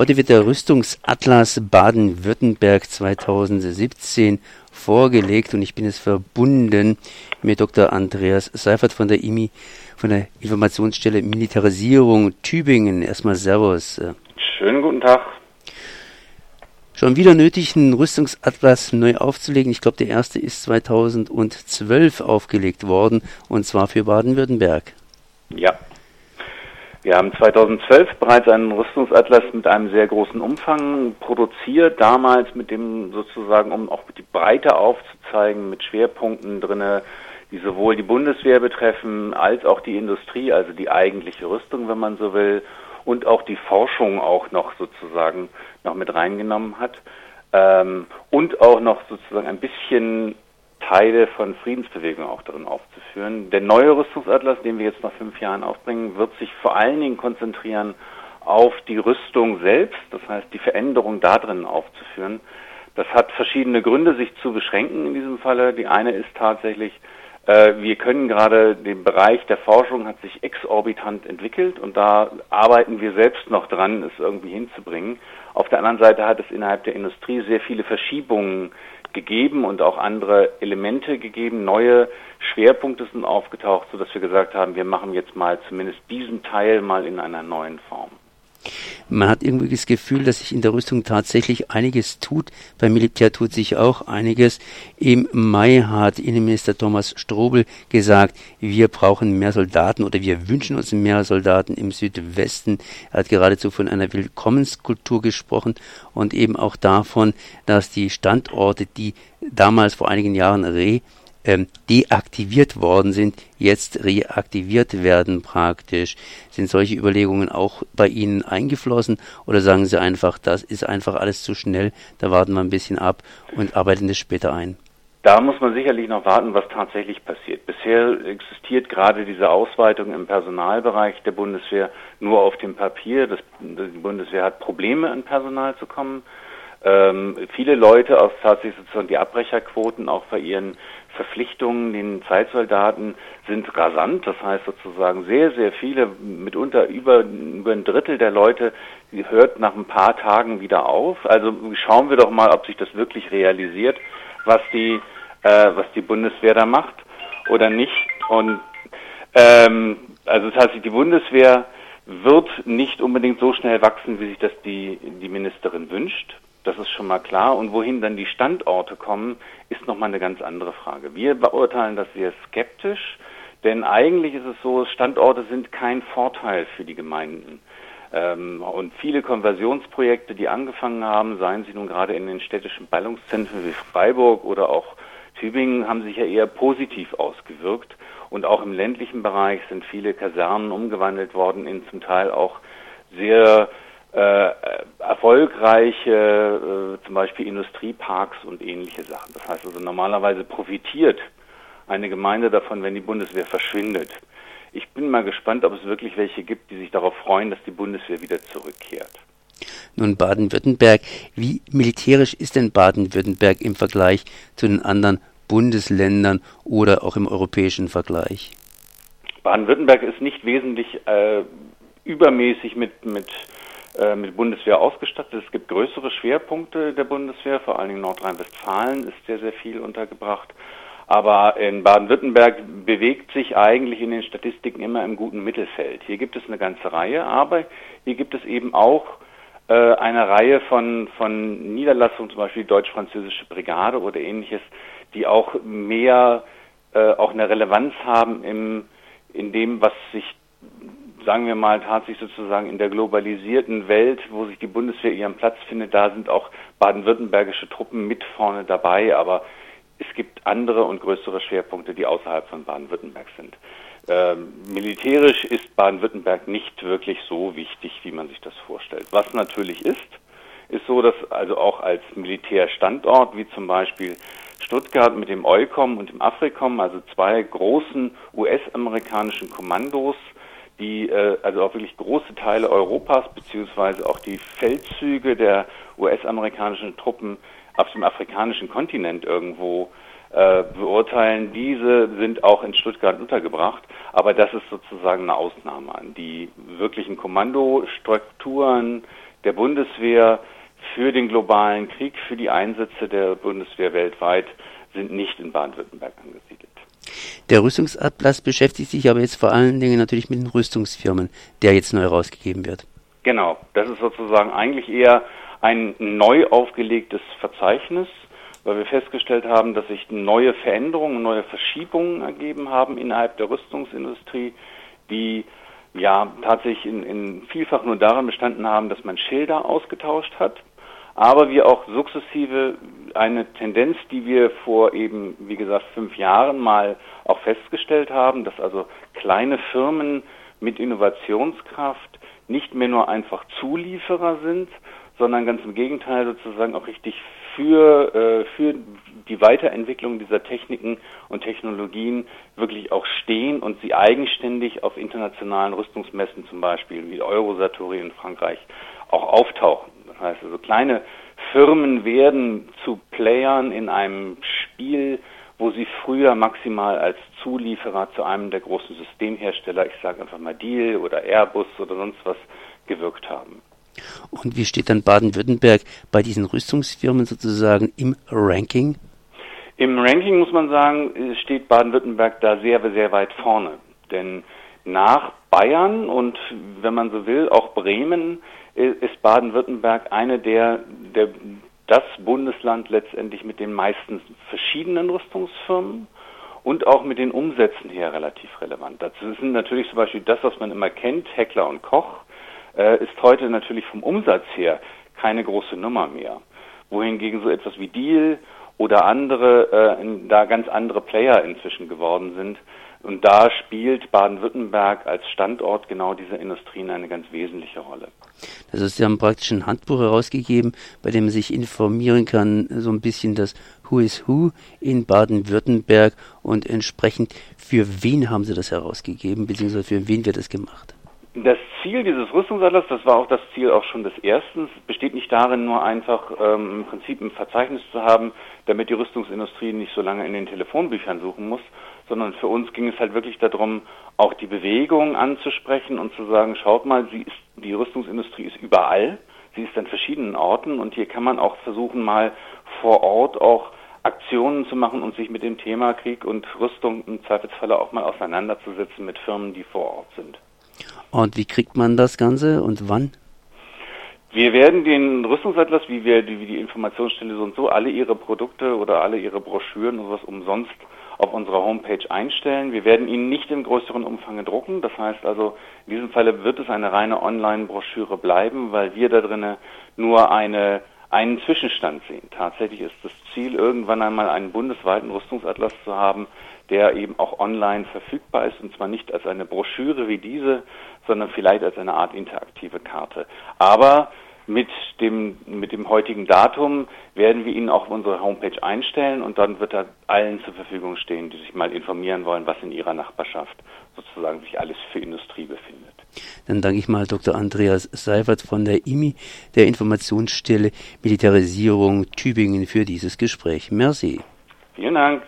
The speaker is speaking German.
Heute wird der Rüstungsatlas Baden-Württemberg 2017 vorgelegt und ich bin jetzt verbunden mit Dr. Andreas Seifert von der IMI, von der Informationsstelle Militarisierung Tübingen. Erstmal Servus. Schönen guten Tag. Schon wieder nötig, einen Rüstungsatlas neu aufzulegen. Ich glaube, der erste ist 2012 aufgelegt worden und zwar für Baden-Württemberg. Ja, wir haben 2012 bereits einen Rüstungsatlas mit einem sehr großen Umfang produziert, damals mit dem sozusagen, um auch die Breite aufzuzeigen, mit Schwerpunkten drinne, die sowohl die Bundeswehr betreffen, als auch die Industrie, also die eigentliche Rüstung, wenn man so will, und auch die Forschung auch noch sozusagen noch mit reingenommen hat. Ähm, und auch noch sozusagen ein bisschen Teile von Friedensbewegung auch darin aufzuführen. Der neue Rüstungsatlas, den wir jetzt nach fünf Jahren aufbringen, wird sich vor allen Dingen konzentrieren auf die Rüstung selbst, das heißt die Veränderung da drin aufzuführen. Das hat verschiedene Gründe, sich zu beschränken in diesem Falle. Die eine ist tatsächlich, äh, wir können gerade den Bereich der Forschung hat sich exorbitant entwickelt und da arbeiten wir selbst noch dran, es irgendwie hinzubringen. Auf der anderen Seite hat es innerhalb der Industrie sehr viele Verschiebungen gegeben und auch andere Elemente gegeben. Neue Schwerpunkte sind aufgetaucht, sodass wir gesagt haben, wir machen jetzt mal zumindest diesen Teil mal in einer neuen Form. Man hat irgendwie das Gefühl, dass sich in der Rüstung tatsächlich einiges tut. Beim Militär tut sich auch einiges. Im Mai hat Innenminister Thomas Strobel gesagt, wir brauchen mehr Soldaten oder wir wünschen uns mehr Soldaten im Südwesten. Er hat geradezu von einer Willkommenskultur gesprochen und eben auch davon, dass die Standorte, die damals vor einigen Jahren re ähm, deaktiviert worden sind, jetzt reaktiviert werden praktisch. Sind solche Überlegungen auch bei Ihnen eingeflossen oder sagen Sie einfach, das ist einfach alles zu schnell, da warten wir ein bisschen ab und arbeiten das später ein? Da muss man sicherlich noch warten, was tatsächlich passiert. Bisher existiert gerade diese Ausweitung im Personalbereich der Bundeswehr nur auf dem Papier. Das, die Bundeswehr hat Probleme, an Personal zu kommen. Ähm, viele Leute aus tatsächlich sozusagen die Abbrecherquoten auch bei ihren Verpflichtungen den Zeitsoldaten sind rasant. Das heißt sozusagen sehr, sehr viele, mitunter über, über ein Drittel der Leute hört nach ein paar Tagen wieder auf. Also schauen wir doch mal, ob sich das wirklich realisiert, was die, äh, was die Bundeswehr da macht oder nicht. Und ähm, also heißt, die Bundeswehr wird nicht unbedingt so schnell wachsen, wie sich das die, die Ministerin wünscht. Das ist schon mal klar. Und wohin dann die Standorte kommen, ist nochmal eine ganz andere Frage. Wir beurteilen das sehr skeptisch, denn eigentlich ist es so, Standorte sind kein Vorteil für die Gemeinden. Ähm, und viele Konversionsprojekte, die angefangen haben, seien sie nun gerade in den städtischen Ballungszentren wie Freiburg oder auch Tübingen, haben sich ja eher positiv ausgewirkt. Und auch im ländlichen Bereich sind viele Kasernen umgewandelt worden in zum Teil auch sehr äh, erfolgreiche äh, zum Beispiel Industrieparks und ähnliche Sachen. Das heißt also normalerweise profitiert eine Gemeinde davon, wenn die Bundeswehr verschwindet. Ich bin mal gespannt, ob es wirklich welche gibt, die sich darauf freuen, dass die Bundeswehr wieder zurückkehrt. Nun Baden-Württemberg, wie militärisch ist denn Baden-Württemberg im Vergleich zu den anderen Bundesländern oder auch im europäischen Vergleich? Baden-Württemberg ist nicht wesentlich äh, übermäßig mit, mit mit Bundeswehr ausgestattet. Es gibt größere Schwerpunkte der Bundeswehr, vor allen Dingen Nordrhein-Westfalen ist sehr, sehr viel untergebracht. Aber in Baden-Württemberg bewegt sich eigentlich in den Statistiken immer im guten Mittelfeld. Hier gibt es eine ganze Reihe, aber hier gibt es eben auch äh, eine Reihe von, von Niederlassungen, zum Beispiel die deutsch-französische Brigade oder ähnliches, die auch mehr, äh, auch eine Relevanz haben im, in dem, was sich sagen wir mal, tatsächlich sozusagen in der globalisierten Welt, wo sich die Bundeswehr ihren Platz findet, da sind auch baden-württembergische Truppen mit vorne dabei, aber es gibt andere und größere Schwerpunkte, die außerhalb von Baden-Württemberg sind. Ähm, militärisch ist Baden-Württemberg nicht wirklich so wichtig, wie man sich das vorstellt. Was natürlich ist, ist so, dass also auch als Militärstandort, wie zum Beispiel Stuttgart mit dem EUCOM und dem AFRICOM, also zwei großen US-amerikanischen Kommandos, die äh, also auch wirklich große Teile Europas beziehungsweise auch die Feldzüge der US-amerikanischen Truppen auf dem afrikanischen Kontinent irgendwo äh, beurteilen. Diese sind auch in Stuttgart untergebracht, aber das ist sozusagen eine Ausnahme. Die wirklichen Kommandostrukturen, der Bundeswehr für den globalen Krieg, für die Einsätze der Bundeswehr weltweit sind nicht in Baden-Württemberg angesiedelt. Der Rüstungsatlas beschäftigt sich aber jetzt vor allen Dingen natürlich mit den Rüstungsfirmen, der jetzt neu herausgegeben wird. Genau, das ist sozusagen eigentlich eher ein neu aufgelegtes Verzeichnis, weil wir festgestellt haben, dass sich neue Veränderungen, neue Verschiebungen ergeben haben innerhalb der Rüstungsindustrie, die ja tatsächlich in, in vielfach nur darin bestanden haben, dass man Schilder ausgetauscht hat aber wir auch sukzessive eine Tendenz, die wir vor eben, wie gesagt, fünf Jahren mal auch festgestellt haben, dass also kleine Firmen mit Innovationskraft nicht mehr nur einfach Zulieferer sind, sondern ganz im Gegenteil sozusagen auch richtig für, äh, für die Weiterentwicklung dieser Techniken und Technologien wirklich auch stehen und sie eigenständig auf internationalen Rüstungsmessen zum Beispiel wie Eurosatori in Frankreich auch auftauchen. Das heißt also kleine Firmen werden zu Playern in einem Spiel, wo sie früher maximal als Zulieferer zu einem der großen Systemhersteller, ich sage einfach mal Deal oder Airbus oder sonst was, gewirkt haben. Und wie steht dann Baden-Württemberg bei diesen Rüstungsfirmen sozusagen im Ranking? Im Ranking muss man sagen, steht Baden-Württemberg da sehr, sehr weit vorne. Denn nach Bayern und wenn man so will, auch Bremen ist Baden-Württemberg eine der, der, das Bundesland letztendlich mit den meisten verschiedenen Rüstungsfirmen und auch mit den Umsätzen her relativ relevant. Das sind natürlich zum Beispiel das, was man immer kennt, Heckler und Koch, äh, ist heute natürlich vom Umsatz her keine große Nummer mehr. Wohingegen so etwas wie Deal oder andere, äh, da ganz andere Player inzwischen geworden sind, und da spielt Baden-Württemberg als Standort genau dieser Industrien eine ganz wesentliche Rolle. Heißt, Sie haben praktisch ein Handbuch herausgegeben, bei dem man sich informieren kann, so ein bisschen das Who is Who in Baden-Württemberg und entsprechend für wen haben Sie das herausgegeben, beziehungsweise für wen wird das gemacht? Das Ziel dieses Rüstungsatlas, das war auch das Ziel auch schon des ersten, besteht nicht darin, nur einfach ähm, im Prinzip ein Verzeichnis zu haben, damit die Rüstungsindustrie nicht so lange in den Telefonbüchern suchen muss, sondern für uns ging es halt wirklich darum, auch die Bewegung anzusprechen und zu sagen, schaut mal, sie ist, die Rüstungsindustrie ist überall, sie ist an verschiedenen Orten und hier kann man auch versuchen, mal vor Ort auch Aktionen zu machen und sich mit dem Thema Krieg und Rüstung im Zweifelsfalle auch mal auseinanderzusetzen mit Firmen, die vor Ort sind. Und wie kriegt man das Ganze und wann? Wir werden den Rüstungsatlas, wie wir wie die Informationsstelle so und so, alle ihre Produkte oder alle ihre Broschüren und was umsonst auf unserer Homepage einstellen. Wir werden ihn nicht im größeren Umfang drucken. Das heißt also, in diesem Falle wird es eine reine Online-Broschüre bleiben, weil wir da drinnen nur eine, einen Zwischenstand sehen. Tatsächlich ist das Ziel, irgendwann einmal einen bundesweiten Rüstungsatlas zu haben, der eben auch online verfügbar ist und zwar nicht als eine Broschüre wie diese, sondern vielleicht als eine Art interaktive Karte. Aber mit dem, mit dem heutigen Datum werden wir ihn auch auf unsere Homepage einstellen und dann wird er allen zur Verfügung stehen, die sich mal informieren wollen, was in ihrer Nachbarschaft sozusagen sich alles für Industrie befindet. Dann danke ich mal Dr. Andreas Seifert von der IMI, der Informationsstelle Militarisierung Tübingen für dieses Gespräch. Merci. Vielen Dank.